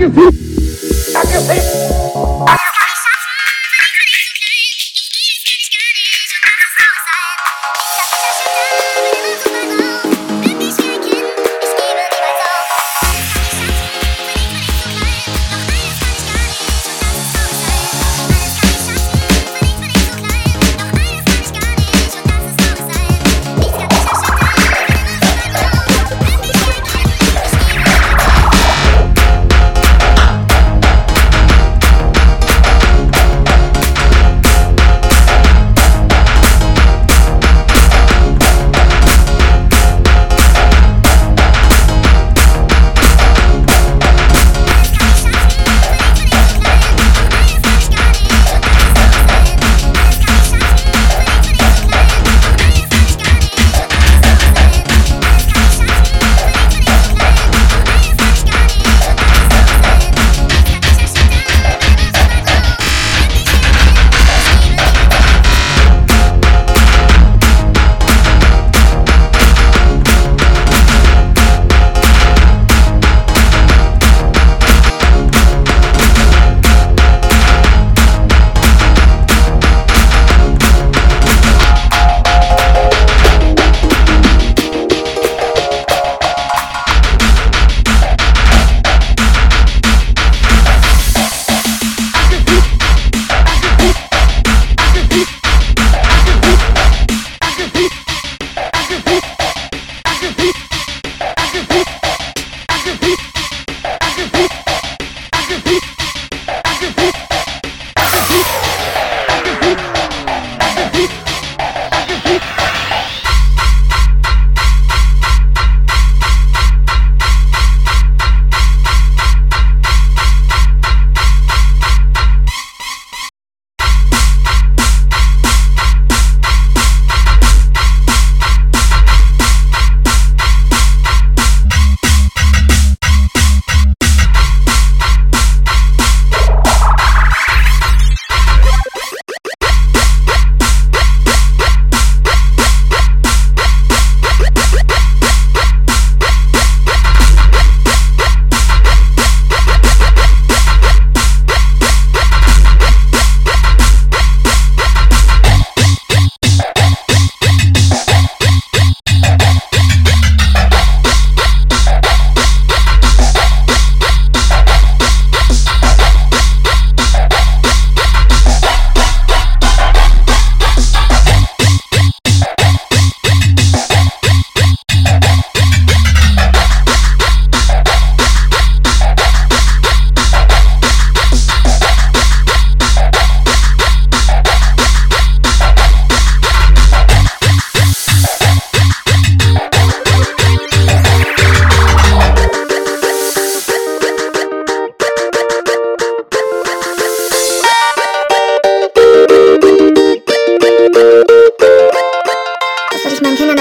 can see. I can see. I can see.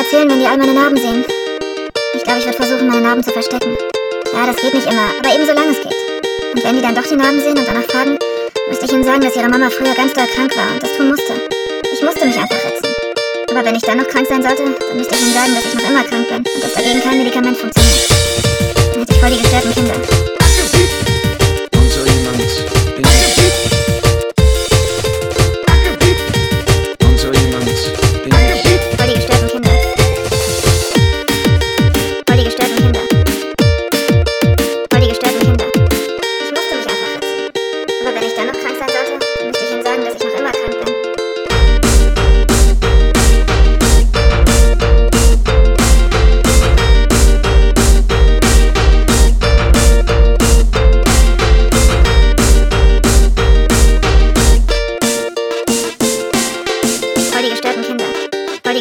Erzählen, wenn die all meine Narben sehen. Ich glaube, ich würde versuchen, meine Narben zu verstecken. Ja, das geht nicht immer, aber eben solange es geht. Und wenn die dann doch die Narben sehen und danach fragen, müsste ich ihnen sagen, dass ihre Mama früher ganz doll krank war und das tun musste. Ich musste mich einfach ritzen. Aber wenn ich dann noch krank sein sollte, dann müsste ich ihnen sagen, dass ich noch immer krank bin und dass dagegen kein Medikament funktioniert. Dann hätte ich voll die gestörten Kinder.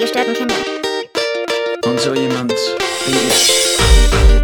gestörten Kinder. Und so jemand bin ich.